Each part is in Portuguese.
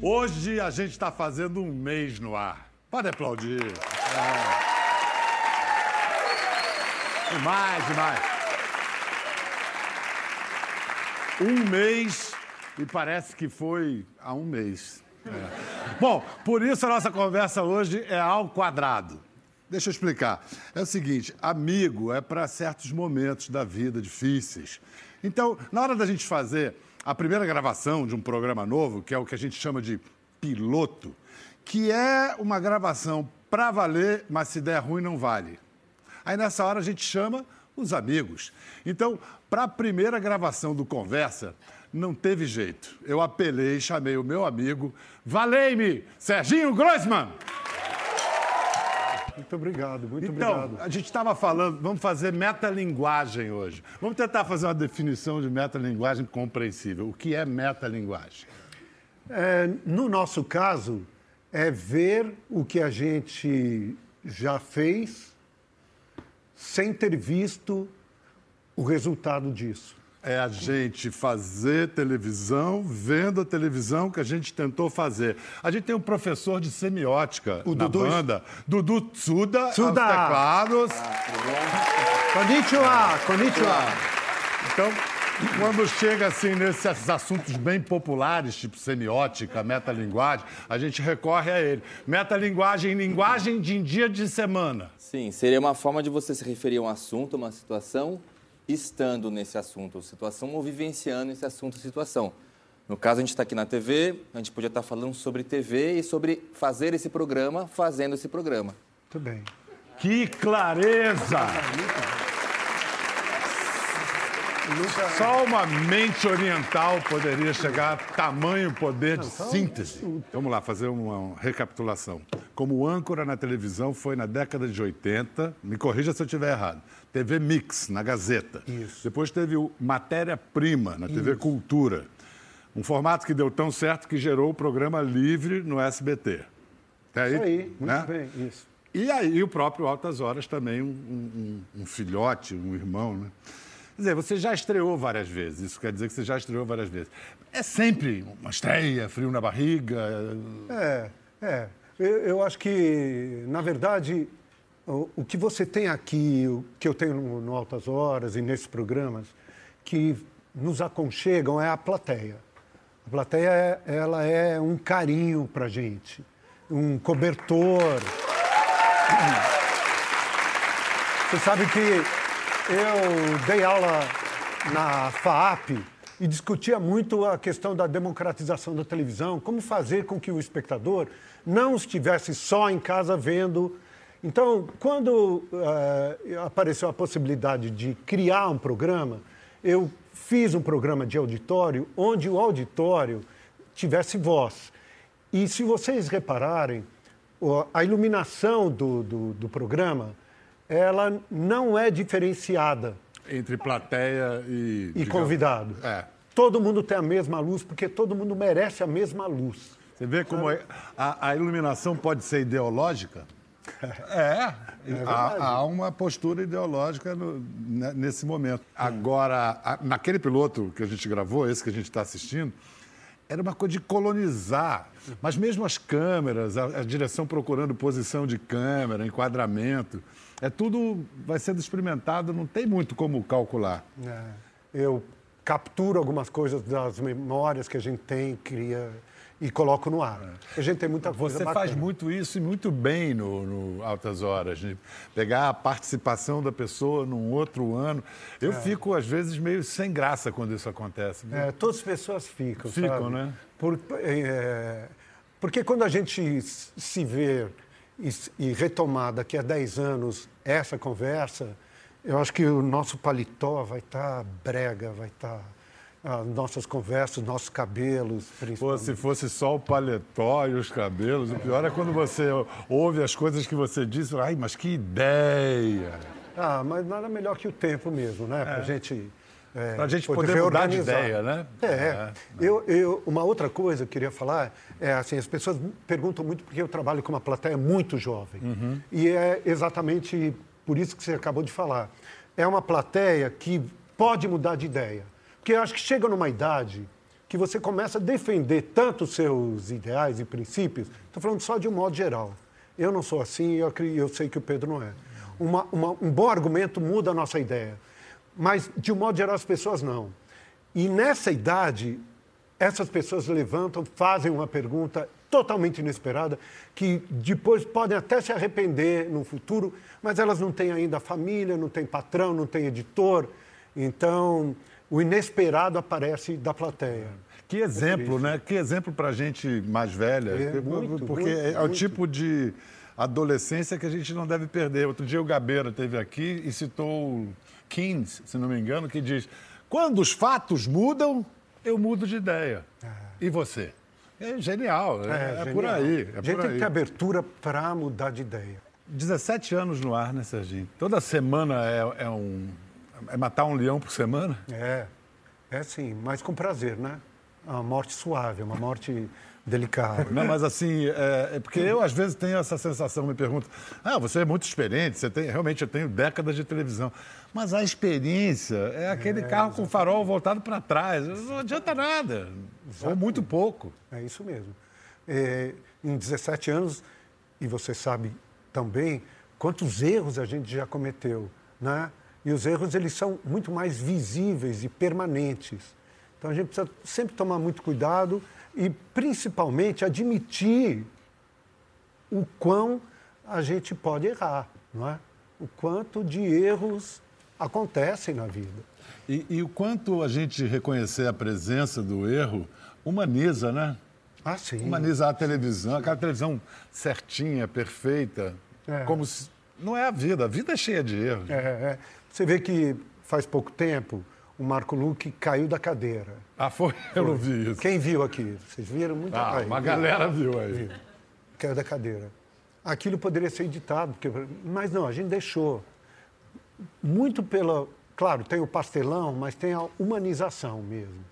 Hoje a gente está fazendo um mês no ar. Pode aplaudir. É. Demais, demais. Um mês e parece que foi há um mês. É. Bom, por isso a nossa conversa hoje é ao quadrado. Deixa eu explicar. É o seguinte: amigo é para certos momentos da vida difíceis. Então, na hora da gente fazer a primeira gravação de um programa novo, que é o que a gente chama de piloto, que é uma gravação para valer, mas se der ruim não vale. Aí nessa hora a gente chama os amigos. Então, para a primeira gravação do Conversa, não teve jeito. Eu apelei, chamei o meu amigo, valei-me, Serginho Grossman. Muito obrigado, muito então, obrigado. A gente estava falando, vamos fazer metalinguagem hoje. Vamos tentar fazer uma definição de metalinguagem compreensível. O que é metalinguagem? É, no nosso caso, é ver o que a gente já fez sem ter visto o resultado disso é a gente fazer televisão, vendo a televisão que a gente tentou fazer. A gente tem um professor de semiótica o na Dudu... banda, Dudu Tsuda, Tsuda. aos teclados. Ah, konnichiwa, konnichiwa. Então, quando chega assim nesses assuntos bem populares, tipo semiótica, metalinguagem, a gente recorre a ele. Metalinguagem, linguagem de dia de semana. Sim, seria uma forma de você se referir a um assunto, uma situação estando nesse assunto, situação, ou vivenciando esse assunto, situação. No caso, a gente está aqui na TV, a gente podia estar tá falando sobre TV e sobre fazer esse programa, fazendo esse programa. Muito bem. Que clareza! Só uma mente oriental poderia chegar a tamanho poder de síntese. Vamos lá, fazer uma recapitulação. Como âncora na televisão foi na década de 80, me corrija se eu estiver errado, TV Mix, na Gazeta. Isso. Depois teve o Matéria-Prima, na TV Isso. Cultura. Um formato que deu tão certo que gerou o programa Livre no SBT. Até aí, isso aí, muito né? bem, isso. E aí o próprio Altas Horas também, um, um, um filhote, um irmão, né? Quer dizer, você já estreou várias vezes, isso quer dizer que você já estreou várias vezes. É sempre uma estreia, frio na barriga? É, é. Eu, eu acho que, na verdade, o, o, que você tem aqui, o que eu tenho no, no Altas Horas e nesses programas, que nos aconchegam é a plateia. A plateia, é, ela é um carinho para gente, um cobertor. Você sabe que eu dei aula na FAAP e discutia muito a questão da democratização da televisão, como fazer com que o espectador não estivesse só em casa vendo. Então, quando uh, apareceu a possibilidade de criar um programa, eu fiz um programa de auditório onde o auditório tivesse voz. E se vocês repararem, a iluminação do, do, do programa ela não é diferenciada. Entre plateia e. E convidado. É. Todo mundo tem a mesma luz, porque todo mundo merece a mesma luz. Você vê como é, a, a, iluminação pode ser ideológica? É, é há, há, uma postura ideológica no, nesse momento. Agora, a, naquele piloto que a gente gravou, esse que a gente está assistindo, era uma coisa de colonizar. Mas mesmo as câmeras, a, a direção procurando posição de câmera, enquadramento. É tudo vai sendo experimentado, não tem muito como calcular. É, eu capturo algumas coisas das memórias que a gente tem, cria e coloco no ar. A gente tem muita coisa Você bacana. faz muito isso e muito bem no, no, Altas Horas, de pegar a participação da pessoa num outro ano. Eu é. fico, às vezes, meio sem graça quando isso acontece. É, todas as pessoas ficam, Ficam, sabe? né? Por, é, porque quando a gente se vê e, e retomar daqui a 10 anos essa conversa, eu acho que o nosso paletó vai estar tá brega, vai estar. Tá, as nossas conversas, nossos cabelos, Pô, se fosse só o paletó e os cabelos, o pior é quando você ouve as coisas que você diz, ai, mas que ideia! Ah, mas nada melhor que o tempo mesmo, né? Para é. gente é, para a gente poder, poder mudar de ideia, né? É. é. Eu, eu, uma outra coisa que eu queria falar é assim, as pessoas perguntam muito porque eu trabalho com uma plateia muito jovem. Uhum. E é exatamente por isso que você acabou de falar. É uma plateia que pode mudar de ideia. Eu acho que chega numa idade, que você começa a defender tanto os seus ideais e princípios. Estou falando só de um modo geral. Eu não sou assim e eu, eu, sei que o Pedro não é. Uma, uma, um bom argumento muda a nossa ideia. Mas, de um modo geral, as pessoas não. E nessa idade, essas pessoas levantam, fazem uma pergunta totalmente inesperada, que depois podem até se arrepender no futuro, mas elas não têm ainda família, não têm patrão, não têm editor. Então, o inesperado aparece da plateia. Que exemplo, né? Que exemplo para a gente mais velha. É, muito, porque muito, é, muito. o tipo de adolescência que a gente não deve perder. Outro dia o Gabeira teve aqui e citou Keynes, se não me engano, que diz: quando os fatos mudam, eu mudo de ideia. Ah. E você? É genial, é, é, é por aí. É a gente tem que ter abertura para mudar de ideia. 17 anos no ar, né, Serginho? Toda semana é, é um. É matar um leão por semana? É, é sim, mas com prazer, né? Uma morte suave, uma morte delicada. Não, mas assim, é, é, porque eu às vezes tenho essa sensação, me pergunto, ah, você é muito experiente, você tem, realmente eu tenho décadas de televisão. Mas a experiência é aquele é, carro com farol voltado para trás. Não adianta nada. Exatamente. Ou muito pouco. É isso mesmo. É, em 17 anos, e você sabe também quantos erros a gente já cometeu, né? E os erros eles são muito mais visíveis e permanentes. Então a gente precisa sempre tomar muito cuidado e principalmente admitir o quão a gente pode errar, não é? O quanto de erros acontecem na vida. E, e, o quanto a gente reconhecer a presença do erro humaniza, né? Ah, sim. Humaniza a televisão, aquela televisão certinha, perfeita, é. como se... Não é a vida, a vida é cheia de erros. É, é. Você vê que faz pouco tempo o Marco Luque caiu da cadeira. Ah, foi? Eu não vi isso. Quem viu aqui? Vocês viram? muito ah, uma galera viu aí. Viu. Caiu da cadeira. Aquilo poderia ser editado, porque... mas não, a gente deixou. Muito pela... Claro, tem o pastelão, mas tem a humanização mesmo.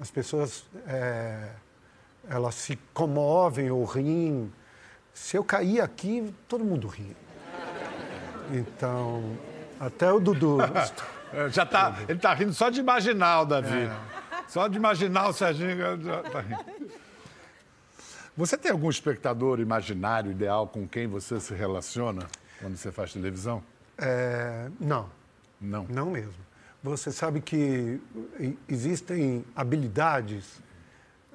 As pessoas, é... elas se comovem ou riem. Se eu cair aqui, todo mundo ri. Então, até o Dudu... Já tá, ele está rindo só de imaginar o Davi. É. Só de imaginar o Serginho já tá rindo. Você tem algum espectador imaginário, ideal, com quem você se relaciona quando você faz televisão? É, não. Não? Não mesmo. Você sabe que existem habilidades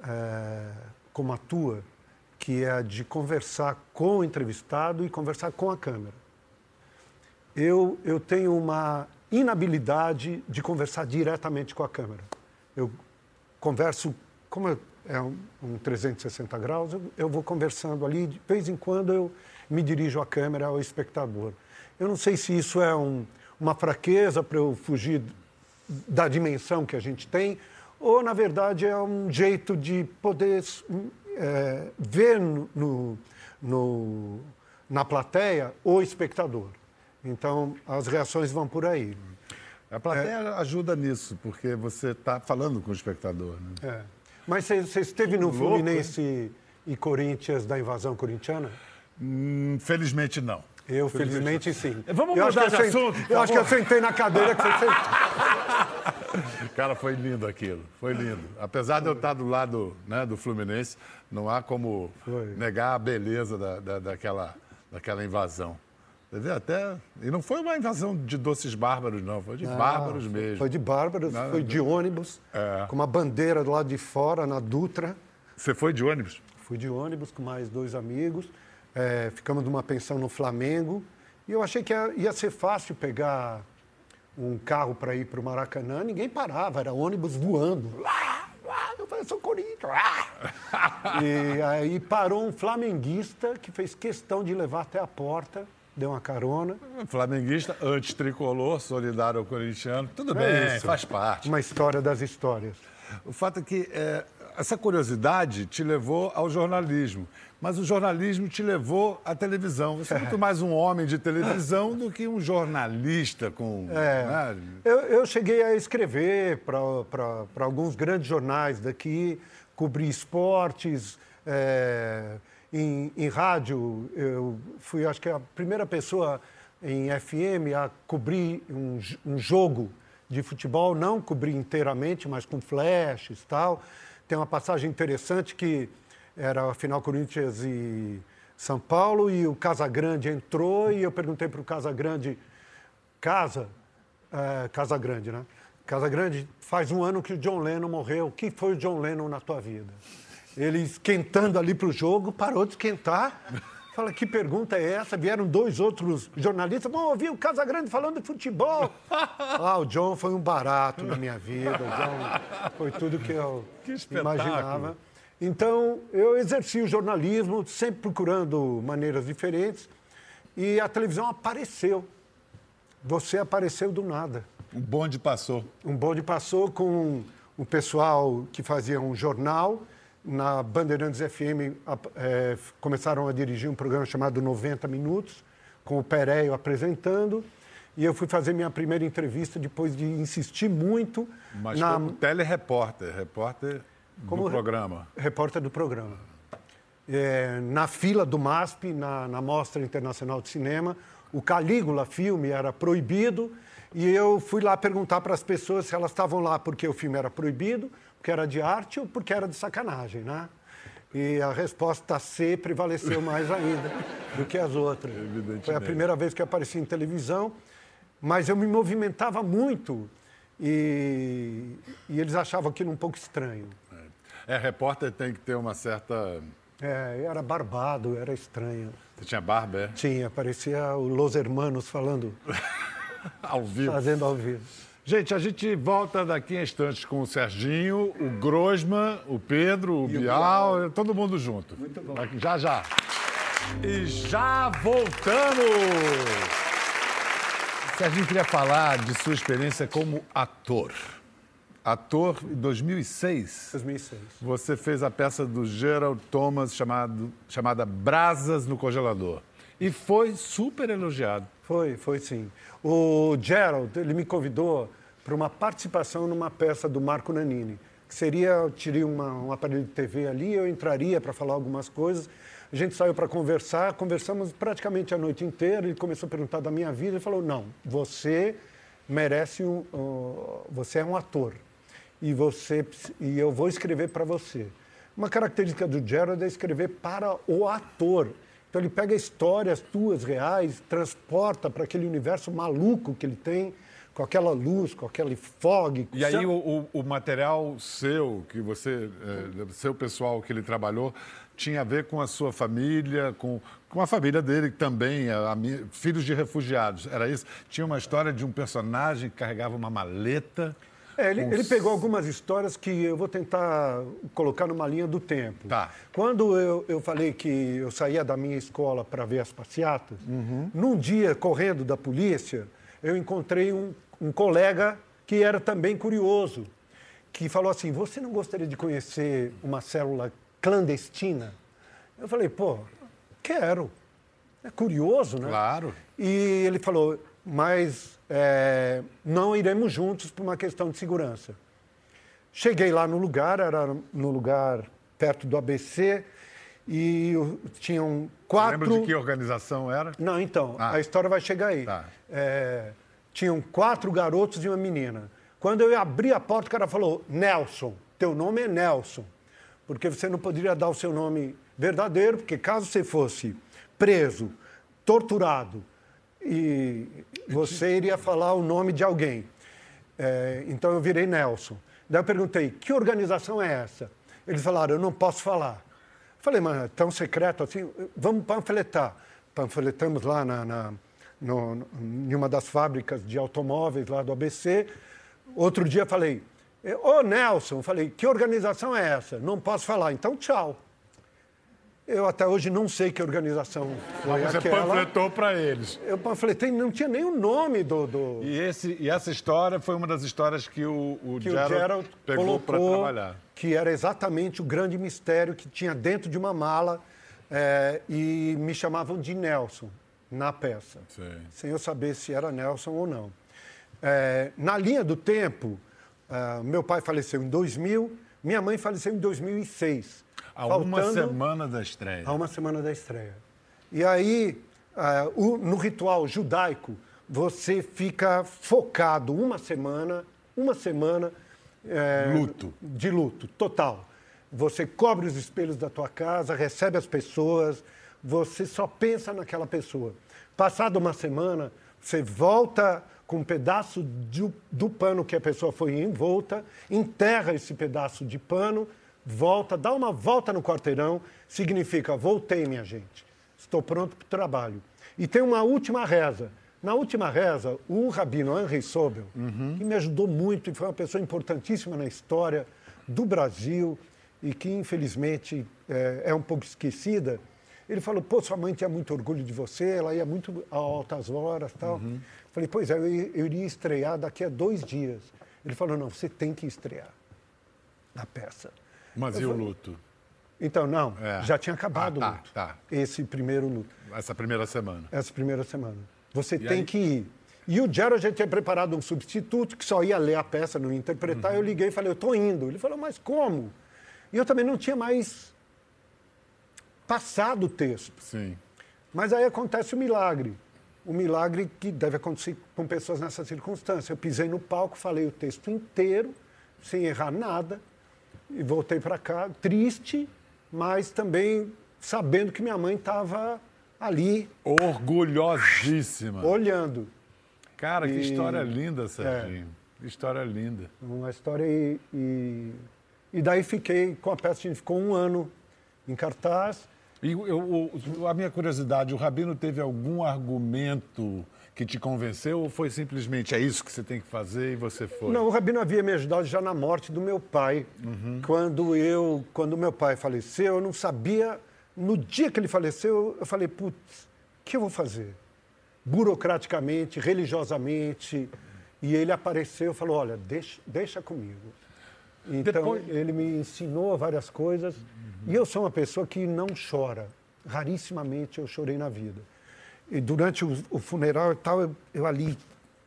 é, como a tua, que é a de conversar com o entrevistado e conversar com a câmera. Eu, eu tenho uma inabilidade de conversar diretamente com a câmera. Eu converso, como é um, um 360 graus, eu, eu, vou conversando ali, de vez em quando eu me dirijo à câmera, ao espectador. Eu não sei se isso é um, uma fraqueza para eu fugir da dimensão que a gente tem, ou, na verdade, é um jeito de poder é, ver no, no, na plateia o espectador. Então, as reações vão por aí. A plateia é. ajuda nisso, porque você está falando com o espectador. Né? É. Mas você esteve no Louco, Fluminense e Corinthians da invasão corintiana? Hum, felizmente não. Eu, felizmente, sim. Vamos eu mudar de assunto. Eu acho que eu sentei na cadeira que você sentou. Cara, foi lindo aquilo. Foi lindo. Apesar de eu estar do lado né, do Fluminense, não há como foi. negar a beleza da, da, daquela, daquela invasão. Até. E não foi uma invasão de doces bárbaros, não, foi de não, bárbaros mesmo. Foi de bárbaros, não, foi de ônibus, é. com uma bandeira do lado de fora, na Dutra. Você foi de ônibus? Fui de ônibus com mais dois amigos. É, ficamos numa pensão no Flamengo. E eu achei que ia, ia ser fácil pegar um carro para ir para o Maracanã. Ninguém parava, era ônibus voando. Eu falei, sou Corinthians. e aí parou um flamenguista que fez questão de levar até a porta deu uma carona. Flamenguista, antitricolor, solidário ao corintiano. Tudo é bem, isso. faz parte. Uma história das histórias. O fato é que é, essa curiosidade te levou ao jornalismo, mas o jornalismo te levou à televisão. Você é muito mais um homem de televisão do que um jornalista com. É. Né? Eu, eu, cheguei a escrever para alguns grandes jornais daqui, cobrir esportes. É em, em rádio, eu fui, acho que, a primeira pessoa em FM a cobrir um, um jogo de futebol, não cobrir inteiramente, mas com flashes e tal. tem uma passagem interessante que era a final Corinthians e São Paulo e o Casagrande entrou e eu perguntei para o Casagrande, Casa, é, Casagrande, né? Casagrande, faz um ano que o John Lennon morreu. O que foi o John Lennon na tua vida? Ele esquentando ali para o jogo, parou de esquentar. Fala, que pergunta é essa? Vieram dois outros jornalistas. Bom, ouvi o Casagrande falando de futebol. ah, o John foi um barato na minha vida. O John foi tudo que eu Que imaginava. Então, eu exerci o jornalismo, sempre procurando maneiras diferentes. E a televisão apareceu. Você apareceu do nada. O bonde passou. Um bonde passou com o pessoal que fazia um jornal. Na Bandeirantes FM eh, começaram a dirigir um programa chamado 90 Minutos, com o Pereio apresentando. E eu fui fazer minha primeira entrevista depois de insistir muito Mas na como telerepórter, repórter Como do programa. repórter do programa. É, na fila do MASP, na, na Mostra Internacional de Cinema, o Calígula filme era proibido e eu fui lá perguntar para as pessoas se elas estavam lá porque o filme era proibido, porque era de arte ou porque era de sacanagem, né? E a resposta C prevaleceu mais ainda do que as outras. Foi a primeira vez que eu apareci em televisão, mas eu me movimentava muito e, e eles achavam aquilo um pouco estranho. É, repórter tem que ter uma certa. É, era barbado, era estranho. Você tinha barba, é? Tinha, parecia o Los Hermanos falando, Ao vivo. fazendo ao vivo. Gente, a gente volta daqui a instantes com o Serginho, o Grosman, o Pedro, o Bial, todo mundo junto. Muito bom. Já, já. E já voltamos! Serginho queria falar de sua experiência como ator. Ator em 2006. 2006. Você fez a peça do Gerald Thomas chamado, chamada Brasas no Congelador. E foi super elogiado. Foi, foi sim. O Gerald, ele me convidou para uma participação numa peça do Marco Nanini. Que seria, eu teria uma, um aparelho de TV ali, eu entraria para falar algumas coisas. A gente saiu para conversar, conversamos praticamente a noite inteira. Ele começou a perguntar da minha vida e falou: Não, você merece um. uh, você é um ator. E, você, e eu vou escrever para você. Uma característica do Gerald é escrever para o ator. Então ele pega histórias tuas reais, transporta para aquele universo maluco que ele tem, com aquela luz, com aquele fog. E aí o, o- o material seu, que você, é, seu pessoal que ele trabalhou, tinha a ver com a sua família, com, com a família dele também, a, ami- filhos de refugiados. Era isso? Tinha uma história de um personagem que carregava uma maleta. É, ele, ele pegou algumas histórias que eu vou tentar colocar numa linha do tempo. Tá. Quando eu, eu falei que eu saía da minha escola para ver as passeatas, Uhum. num dia, correndo da polícia, eu encontrei um, um colega que era também curioso, que falou assim, você não gostaria de conhecer uma célula clandestina? Eu falei, pô, quero. É curioso, né? Claro. E ele falou, mas é, não iremos juntos por uma questão de segurança. Cheguei lá no lugar, era no lugar perto do ABC, e tinham quatro... Lembra de que organização era? Não, então, Ah. a história vai chegar aí. Tá. É, tinham quatro garotos e uma menina. Quando eu abri a porta, o cara falou, Nelson, teu nome é Nelson. Porque você não poderia dar o seu nome verdadeiro, porque caso você fosse preso, torturado, e você iria falar o nome de alguém. É, então eu virei Nelson. Daí eu perguntei, que organização é essa? Eles falaram, eu não posso falar. Falei, mas é tão secreto assim? Vamos panfletar. Panfletamos lá na, na, no, em uma das fábricas de automóveis lá do ABC. Outro dia falei, ô Nelson, falei, que organização é essa? Não posso falar, então tchau. Eu até hoje não sei que organização foi Você aquela. panfletou para eles. Eu panfletei, não tinha nem o nome do... do... E, esse, e essa história foi uma das histórias que o, o que Gerald, o Gerald pegou para trabalhar. que era exatamente o grande mistério que tinha dentro de uma mala eh, e me chamavam de Nelson na peça, Sei. sem eu saber se era Nelson ou não. Eh, na linha do tempo, ah, meu pai faleceu em 2000, minha mãe faleceu em 2006. Há uma faltando- semana da estreia. a uma semana da estreia. E aí, ah, o- no ritual judaico, você fica focado uma semana, uma semana eh, Luto. de luto total. você cobre os espelhos da tua casa, recebe as pessoas, você só pensa naquela pessoa. Passada uma semana, você volta com um pedaço do, do pano que a pessoa foi envolta, enterra esse pedaço de pano, volta, dá uma volta no quarteirão, significa voltei, minha gente, estou pronto para o trabalho. E tem uma última reza. Na última reza, o rabino Henry Sobel, uhum. que me ajudou muito e foi uma pessoa importantíssima na história do Brasil e que, infelizmente, é, é um pouco esquecida, ele falou, pô, sua mãe tinha muito orgulho de você, ela ia muito a altas horas tal. Uhum. Falei, pois é, eu, eu iria estrear daqui a dois dias. Ele falou, não, você tem que estrear a peça. Mas eu e falei, o luto? Então, não, é. já tinha acabado ah, tá, o luto. Tá. Esse primeiro luto. Essa primeira semana. Essa primeira semana. Você e tem aí? que ir. E o Gerald já tinha preparado um substituto que só ia ler a peça, não ia interpretar. Uhum. Eu liguei e falei, eu estou indo. Ele falou, mas como? E eu também não tinha mais passado o texto. Sim. Mas aí acontece o milagre. O milagre que deve acontecer com pessoas nessa circunstância. Eu pisei no palco, falei o texto inteiro, sem errar nada, e voltei para cá triste, mas também sabendo que minha mãe estava ali. Orgulhosíssima. Olhando. Cara, e... que história linda, Serginho. É. Que história linda. Uma história e, e, e daí fiquei com a peça, ficou um ano em cartaz e eu, eu, a minha curiosidade, o Rabino teve algum argumento que te convenceu ou foi simplesmente é isso que você tem que fazer e você foi? Não, o Rabino havia me ajudado já na morte do meu pai. Uhum. Quando eu, quando meu pai faleceu, eu não sabia. No dia que ele faleceu, eu falei, putz, o que eu vou fazer? Burocraticamente, religiosamente. E ele apareceu e falou, olha, deixa, deixa comigo. Então, Depois... ele me ensinou várias coisas. E eu sou uma pessoa que não chora. Rarissimamente eu chorei na vida. E durante o, o funeral e tal, eu, eu, ali,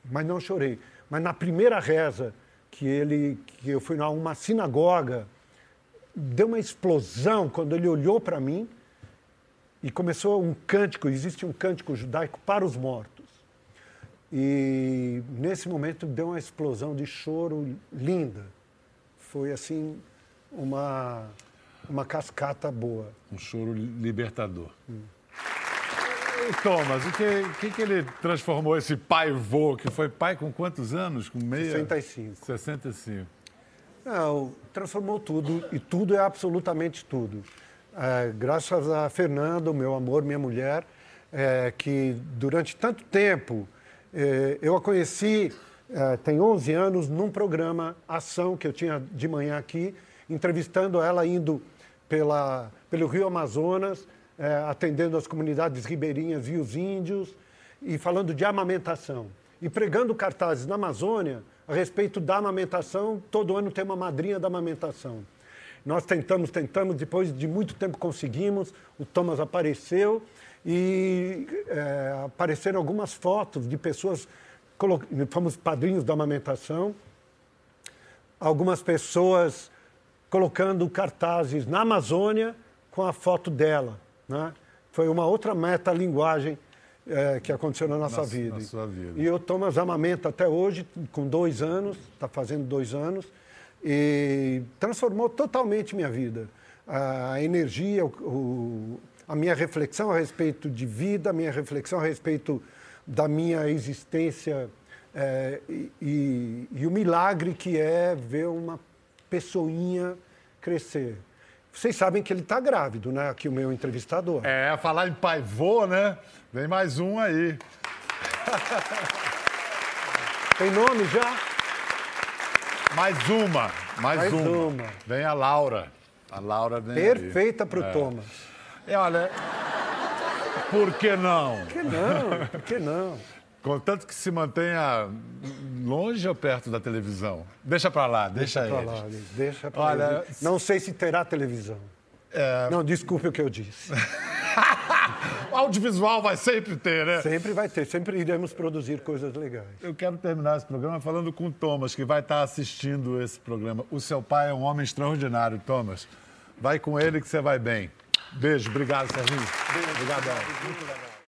mas não chorei. Mas na primeira reza que ele, que eu fui a uma sinagoga, deu uma explosão quando ele olhou para mim e começou um cântico. Existe um cântico judaico para os mortos. E nesse momento deu uma explosão de choro linda. Foi assim uma uma cascata boa. Um choro libertador. Hum. E Thomas, o que, que, que ele transformou esse pai-vô, que foi pai com quantos anos? Com meia... 65. 65. Não, transformou tudo, e tudo é absolutamente tudo. É, graças a Fernando, meu amor, minha mulher, é, que durante tanto tempo é, eu a conheci, é, tem 11 anos, num programa Ação que eu tinha de manhã aqui, entrevistando ela, indo pela, pelo Rio Amazonas, é, atendendo as comunidades ribeirinhas e os índios, e falando de amamentação. E pregando cartazes na Amazônia a respeito da amamentação. Todo ano tem uma madrinha da amamentação. Nós tentamos, tentamos, depois de muito tempo conseguimos. O Thomas apareceu e é, apareceram algumas fotos de pessoas, fomos padrinhos da amamentação, algumas pessoas colocando cartazes na Amazônia com a foto dela. Né? Foi uma outra metalinguagem é, que aconteceu na nossa na, vida. Na vida. E o Thomas amamenta até hoje, com dois anos, está fazendo dois anos, e transformou totalmente minha vida. A energia, o, o, a minha reflexão a respeito de vida, a minha reflexão a respeito da minha existência é, e, e, e o milagre que é ver uma pessoinha crescer. Vocês sabem que ele está grávido, né? Aqui o meu entrevistador. É, falar em pai vô, né? Vem mais um aí. Tem nome já? Mais uma, mais, mais uma. uma. Vem a Laura. A Laura vem Perfeita para o é. Thomas. E olha, por que não? Por que não? Por que não? Contanto que se mantenha longe ou perto da televisão. Deixa para lá, deixa, deixa para lá, deixa para Olha, Não sei se terá televisão. É... Não, desculpe o que eu disse. o audiovisual vai sempre ter, né? Sempre vai ter, sempre iremos produzir coisas legais. Eu quero terminar esse programa falando com o Thomas, que vai estar assistindo esse programa. O seu pai é um homem extraordinário, Thomas. Vai com ele que você vai bem. Beijo, obrigado, Serginho. Beijo. Obrigadão. Muito legal.